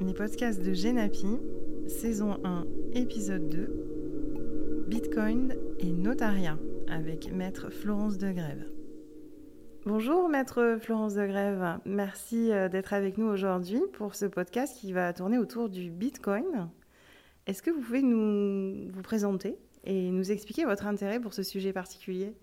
les podcasts de Genapi, saison 1, épisode 2, Bitcoin et notariat, avec Maître Florence de Grève. Bonjour Maître Florence de Grève, merci euh, d'être avec nous aujourd'hui pour ce podcast qui va tourner autour du Bitcoin. Est-ce que vous pouvez nous vous présenter et nous expliquer votre intérêt pour ce sujet particulier?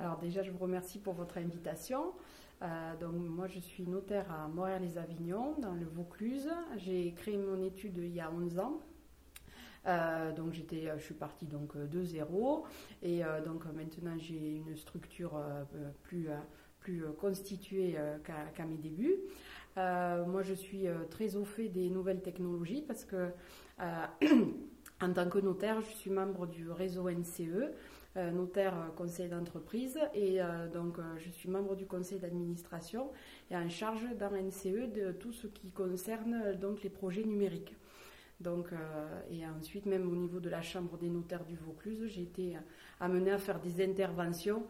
Alors déjà, je vous remercie pour votre invitation. Euh, donc moi, je suis notaire à Montréal-les-Avignon, dans le Vaucluse. J'ai créé mon étude il y a 11 ans. Euh, donc j'étais, je suis partie donc de zéro et euh, donc maintenant j'ai une structure plus plus constituée qu'à mes débuts. moi je suis très au fait des nouvelles technologies parce que en tant que notaire je suis membre du réseau NCE euh, notaire euh, conseil d'entreprise et euh, donc je suis membre du conseil d'administration et en charge dans NCE de tout ce qui concerne donc les projets numériques. Donc, et ensuite, même au niveau de la Chambre des notaires du Vaucluse, j'ai été amenée à faire des interventions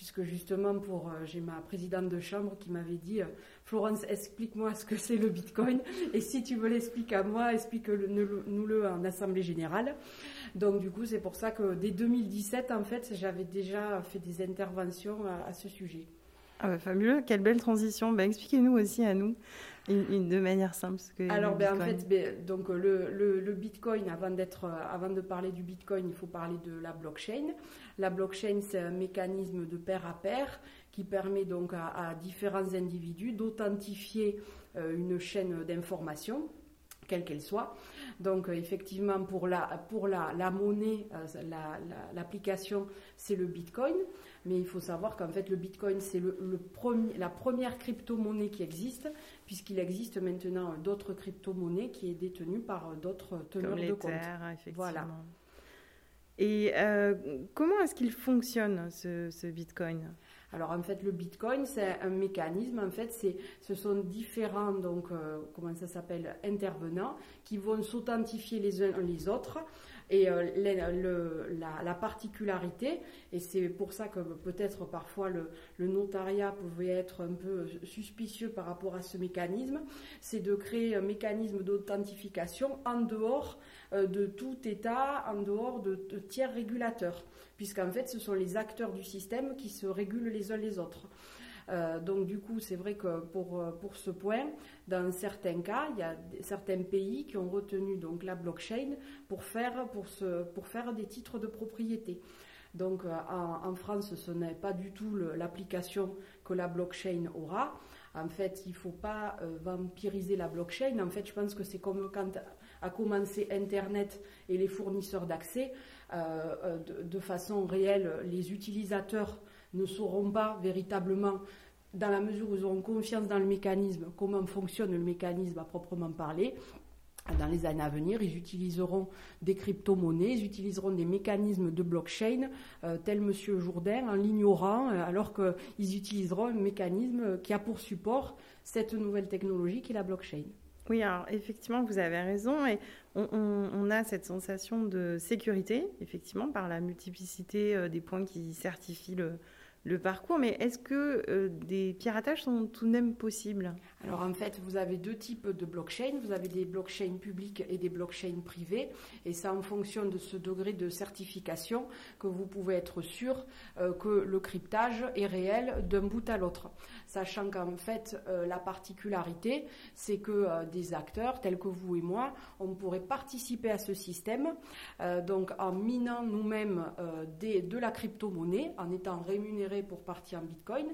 puisque justement pour euh, j'ai ma présidente de chambre qui m'avait dit euh, Florence explique-moi ce que c'est le Bitcoin et si tu veux l'expliquer à moi explique-nous-le en assemblée générale. Donc du coup c'est pour ça que dès 2017 en fait j'avais déjà fait des interventions à, ce sujet. Ah bah, fabuleux quelle belle transition. Bah, expliquez-nous aussi à nous de manière simple ce que alors ben, en fait ben, donc le, le, Bitcoin avant d'être avant de parler du Bitcoin il faut parler de la blockchain la blockchain, c'est un mécanisme de pair à pair qui permet donc à, différents individus d'authentifier euh, une chaîne d'information quelle qu'elle soit. Donc euh, effectivement, pour la, pour la, monnaie, euh, l'application, c'est le Bitcoin. Mais il faut savoir qu'en fait, le Bitcoin, c'est le, premier, la première crypto-monnaie qui existe, puisqu'il existe maintenant d'autres crypto-monnaies qui est détenues par d'autres teneurs de compte. Voilà. Et euh, comment est-ce qu'il fonctionne ce, Bitcoin? Alors en fait, le Bitcoin, c'est un mécanisme. En fait, c'est, ce sont différents, donc euh, comment ça s'appelle, intervenants qui vont s'authentifier les uns les autres et euh, la, particularité, et c'est pour ça que peut-être parfois le, notariat pouvait être un peu suspicieux par rapport à ce mécanisme, c'est de créer un mécanisme d'authentification en dehors euh, de tout État, en dehors de, tiers régulateurs, puisqu'en fait ce sont les acteurs du système qui se régulent les uns les autres. Euh, donc du coup, c'est vrai que pour, pour ce point, dans certains cas, il y a certains pays qui ont retenu donc la blockchain pour faire, des titres de propriété. Donc euh, en, France, ce n'est pas du tout l'application que la blockchain aura. En fait, il ne faut pas euh, vampiriser la blockchain. En fait, je pense que c'est comme quand a commencé Internet et les fournisseurs d'accès. Euh, de, de, façon réelle, les utilisateurs ne sauront pas véritablement dans la mesure où ils auront confiance dans le mécanisme, comment fonctionne le mécanisme à proprement parler, dans les années à venir, ils utiliseront des crypto-monnaies, ils utiliseront des mécanismes de blockchain, euh, tel M. Jourdain, en l'ignorant, euh, alors qu'ils utiliseront un mécanisme qui a pour support cette nouvelle technologie qui est la blockchain. Oui, alors effectivement, vous avez raison. Et on, a cette sensation de sécurité, effectivement, par la multiplicité euh, des points qui certifient le, parcours, mais est-ce que euh, des piratages sont tout de même possibles? Alors en fait, vous avez deux types de blockchains. Vous avez des blockchains publiques et des blockchains privées. Et ça, en fonction de ce degré de certification, que vous pouvez être sûr euh, que le cryptage est réel d'un bout à l'autre. Sachant qu'en fait, euh, la particularité, c'est que des acteurs tels que vous et moi, on pourrait participer à ce système, donc en minant nous-mêmes de la crypto-monnaie, en étant rémunérés pour partir en Bitcoin.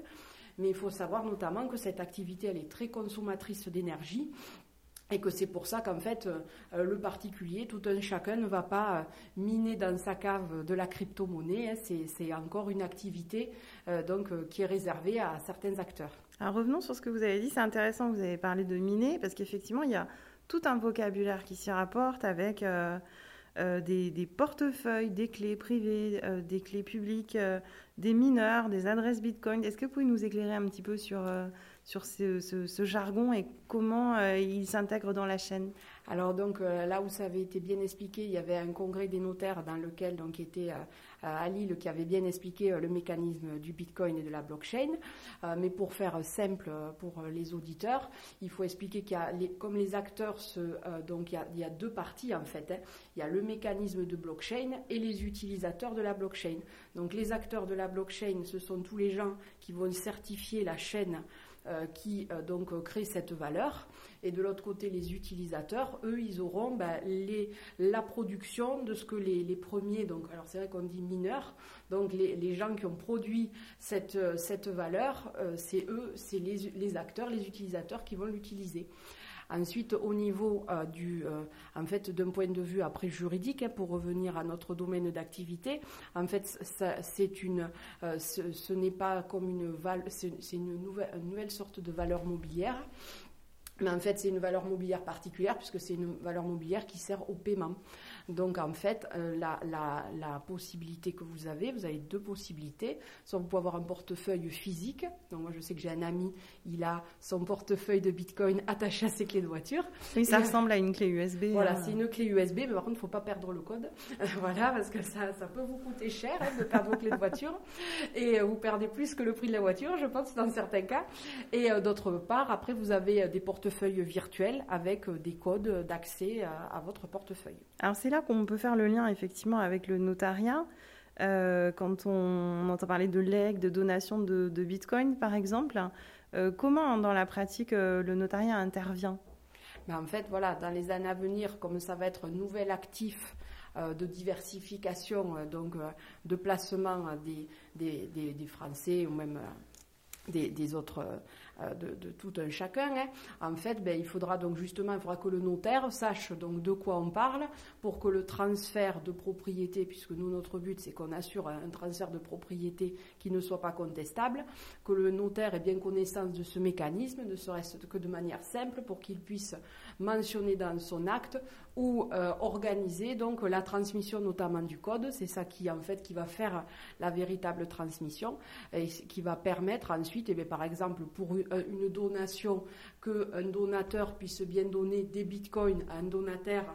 Mais il faut savoir notamment que cette activité, elle est très consommatrice d'énergie et que c'est pour ça qu'en fait, euh, le particulier, tout un chacun ne va pas euh, miner dans sa cave de la crypto-monnaie. Hein. c'est encore une activité euh, donc, qui est réservée à certains acteurs. Alors revenons sur ce que vous avez dit. C'est intéressant, vous avez parlé de miner, parce qu'effectivement, il y a tout un vocabulaire qui s'y rapporte avec euh, des, portefeuilles, des clés privées, euh, des clés publiques, euh, des mineurs, des adresses Bitcoin. Est-ce que vous pouvez nous éclairer un petit peu sur, sur ce, jargon et comment il s'intègre dans la chaîne? Alors donc là où ça avait été bien expliqué, il y avait un congrès des notaires dans lequel donc était à Lille qui avait bien expliqué le mécanisme du Bitcoin et de la blockchain. mais pour faire simple pour les auditeurs, il faut expliquer qu'il y a comme les acteurs donc il y, a, deux parties en fait. Hein. Il y a le mécanisme de blockchain et les utilisateurs de la blockchain. Donc les acteurs de la blockchain, ce sont tous les gens qui vont certifier la chaîne euh, qui euh, donc crée cette valeur. Et de l'autre côté, les utilisateurs, eux, ils auront ben, la production de ce que les, premiers, donc alors c'est vrai qu'on dit mineurs, donc les, gens qui ont produit cette, euh, valeur, c'est eux, c'est les, acteurs, les utilisateurs qui vont l'utiliser. Ensuite, au niveau euh, du, euh, en fait, d'un point de vue après juridique, hein, pour revenir à notre domaine d'activité, en fait, c'est une, euh, ce, n'est pas comme une c'est une nouvelle, une nouvelle sorte de valeur mobilière. Mais en fait, c'est une valeur mobilière particulière puisque c'est une valeur mobilière qui sert au paiement. Donc en fait, euh, la, possibilité que vous avez, vous avez deux possibilités. Soit vous pouvez avoir un portefeuille physique. Donc moi je sais que j'ai un ami, il a son portefeuille de Bitcoin attaché à ses clés de voiture. Oui, ça ressemble à une clé USB. Voilà, hein. c'est une clé USB, mais par contre il ne faut pas perdre le code. voilà, parce que ça, ça peut vous coûter cher hein, de perdre vos clés de voiture. Et euh, vous perdez plus que le prix de la voiture, je pense, dans certains cas. Et euh, d'autre part, après vous avez des portefeuilles virtuels avec des codes d'accès à, votre portefeuille. Alors c'est là qu'on peut faire le lien effectivement avec le notariat. Euh, quand on, entend parler de legs, de donation de, bitcoin par exemple, euh, comment dans la pratique euh, le notariat intervient? Ben, En fait, voilà, dans les années à venir, comme ça va être un nouvel actif de diversification, donc de placement des, des, Français ou même des, autres euh, de, tout un chacun. Hein. En fait, ben, il faudra donc justement, il faudra que le notaire sache donc de quoi on parle pour que le transfert de propriété, puisque nous notre but c'est qu'on assure un transfert de propriété qui ne soit pas contestable, que le notaire ait bien connaissance de ce mécanisme, ne serait-ce que de manière simple pour qu'il puisse mentionner dans son acte ou euh, organiser donc la transmission notamment du code. C'est ça qui en fait qui va faire la véritable transmission et qui va permettre ensuite, eh par exemple pour une donation, qu'un donateur puisse bien donner des bitcoins à un donataire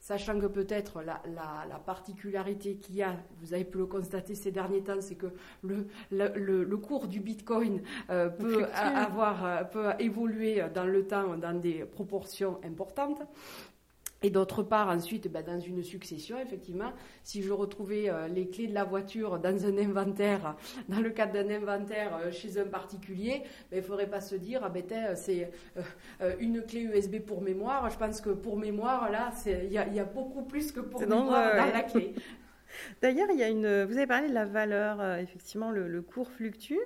sachant que peut-être la, particularité qu'il y a, vous avez pu le constater ces derniers temps, c'est que le, le, cours du Bitcoin euh, peut, avoir, euh, peut évoluer dans le temps dans des proportions importantes. Et d'autre part, ensuite, ben, dans une succession, effectivement, si je retrouvais euh, les clés de la voiture dans un inventaire, dans le cadre d'un inventaire euh, chez un particulier, ben, il ne faudrait pas se dire, ah ben, c'est euh, une clé USB pour mémoire. Je pense que pour mémoire, là, il y, a beaucoup plus que pour mémoire dans la clé. D'ailleurs, il y a une. Vous avez parlé de la valeur. effectivement, le, cours fluctue.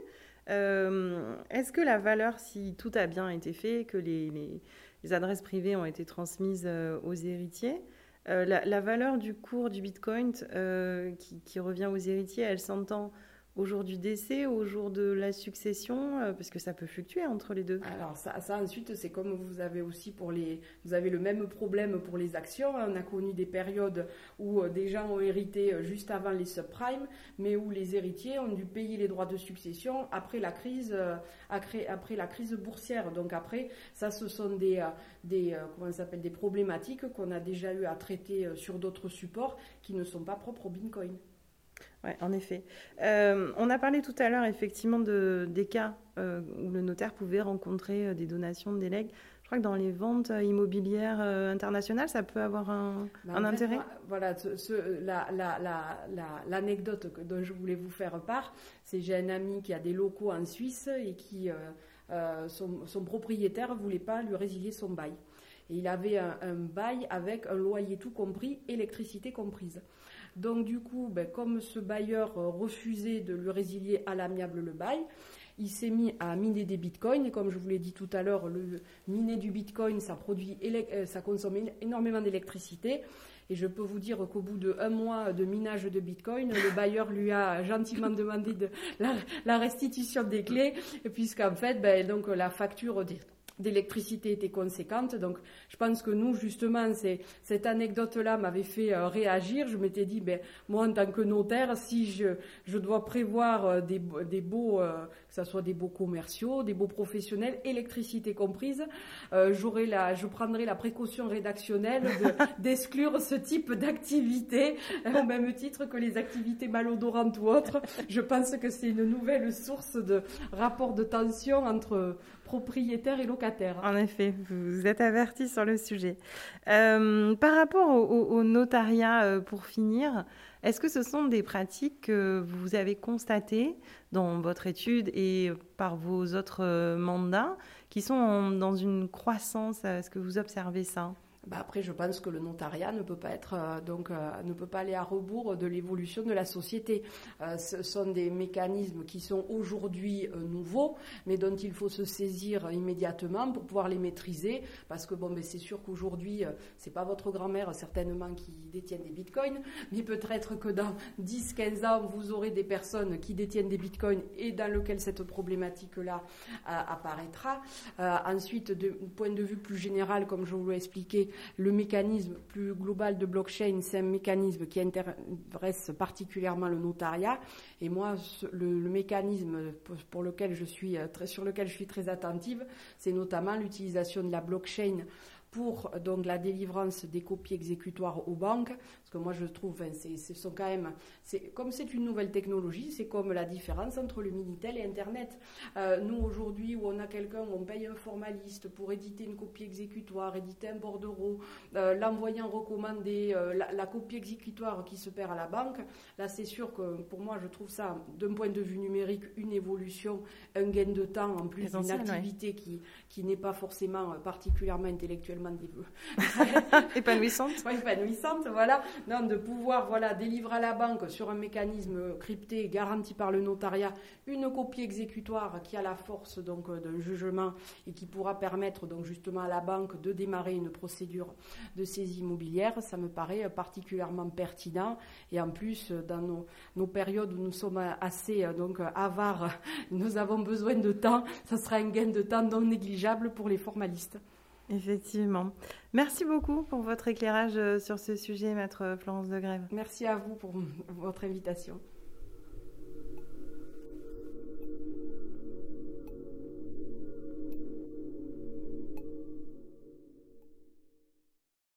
Est-ce que la valeur, si tout a bien été fait, que les les adresses privées ont été transmises euh, aux héritiers. Euh, la, valeur du cours du Bitcoin euh, qui, revient aux héritiers, elle s'entend au jour du décès, au jour de la succession, euh, parce que ça peut fluctuer entre les deux. Alors ça, ensuite, c'est comme vous avez aussi pour les, vous avez le même problème pour les actions. On a connu des périodes où euh, des gens ont hérité euh, juste avant les subprimes, mais où les héritiers ont dû payer les droits de succession après la crise, la crise boursière. Donc après, ça, ce sont des, des comment s'appelle, des problématiques qu'on a déjà eu à traiter sur d'autres supports qui ne sont pas propres au Bitcoin. Oui, en effet. Euh, on a parlé tout à l'heure effectivement de, des cas euh, où le notaire pouvait rencontrer euh, des donations de délègues. Je crois que dans les ventes immobilières internationales, ça peut avoir un, intérêt. voilà, l'anecdote dont je voulais vous faire part, c'est j'ai un ami qui a des locaux en Suisse et qui son, son, propriétaire voulait pas lui résilier son bail. Et il avait un bail avec un loyer tout compris, électricité comprise. Donc du coup, ben, comme ce bailleur euh, refusait de lui résilier à l'amiable le bail, il s'est mis à miner des bitcoins. Et comme je vous l'ai dit tout à l'heure, le miner du bitcoin, ça, euh, consomme énormément d'électricité. Et je peux vous dire qu'au bout de un mois de minage de bitcoin, le bailleur lui a gentiment demandé de la, restitution des clés, puisqu'en fait, ben, donc, la facture d'électricité était conséquente. Donc, je pense que nous, justement, cette anecdote-là m'avait fait euh, réagir. Je m'étais dit, ben, moi, en tant que notaire, si je, je dois prévoir euh, des, des beaux, euh, que ce soit des beaux commerciaux, des beaux professionnels, électricité comprise, j'aurais la, je prendrai la précaution rédactionnelle d'exclure ce type d'activité, au même titre que les activités malodorantes ou autres. Je pense que c'est une nouvelle source de rapport de tension entre propriétaires et locataires. En effet, vous êtes avertis sur le sujet. Euh, par rapport au, notariat, euh, pour finir, est-ce que ce sont des pratiques que vous avez constatées dans votre étude et par vos autres euh, mandats qui sont dans une croissance? Est-ce que vous observez ça? Bah, après, je pense que le notariat ne peut pas être euh, donc euh, ne peut pas aller à rebours de l'évolution de la société. Euh, ce sont des mécanismes qui sont aujourd'hui nouveaux, mais dont il faut se saisir immédiatement pour pouvoir les maîtriser, parce que bon, ben, c'est sûr qu'aujourd'hui, c'est pas votre grand-mère certainement qui détiennent des bitcoins, mais peut-être que dans 10-15 ans, vous aurez des personnes qui détiennent des bitcoins et dans lequel cette problématique-là apparaîtra. ensuite, de point de vue plus général, comme je vous l'ai expliqué, le mécanisme plus global de blockchain, c'est un mécanisme qui intéresse particulièrement le notariat. Et moi, le, mécanisme euh, sur lequel je suis très attentive, c'est notamment l'utilisation de la blockchain pour la délivrance des copies exécutoires aux banques que moi je trouve, ce sont quand même, comme c'est une nouvelle technologie, c'est comme la différence entre le Minitel et Internet. Euh, nous aujourd'hui, où on a quelqu'un, on paye un formaliste pour éditer une copie exécutoire, éditer un bordereau, euh, l'envoyer en recommandé, euh, la, copie exécutoire qui se perd à la banque, là c'est sûr que pour moi je trouve ça, d'un point de vue numérique, une évolution, un gain de temps en plus d'une activité qui, qui n'est pas forcément particulièrement intellectuellement épanouissante. épanouissante, voilà de pouvoir voilà, délivrer à la banque sur un mécanisme crypté garanti par le notariat une copie exécutoire qui a la force donc d'un jugement et qui pourra permettre donc justement à la banque de démarrer une procédure de saisie immobilière, ça me paraît particulièrement pertinent et en plus dans nos, périodes où nous sommes assez donc avares, nous avons besoin de temps, ça sera un gain de temps non négligeable pour les formalistes. Effectivement. Merci beaucoup pour votre éclairage euh, sur ce sujet, maître Florence de Grève. Merci à vous pour votre invitation.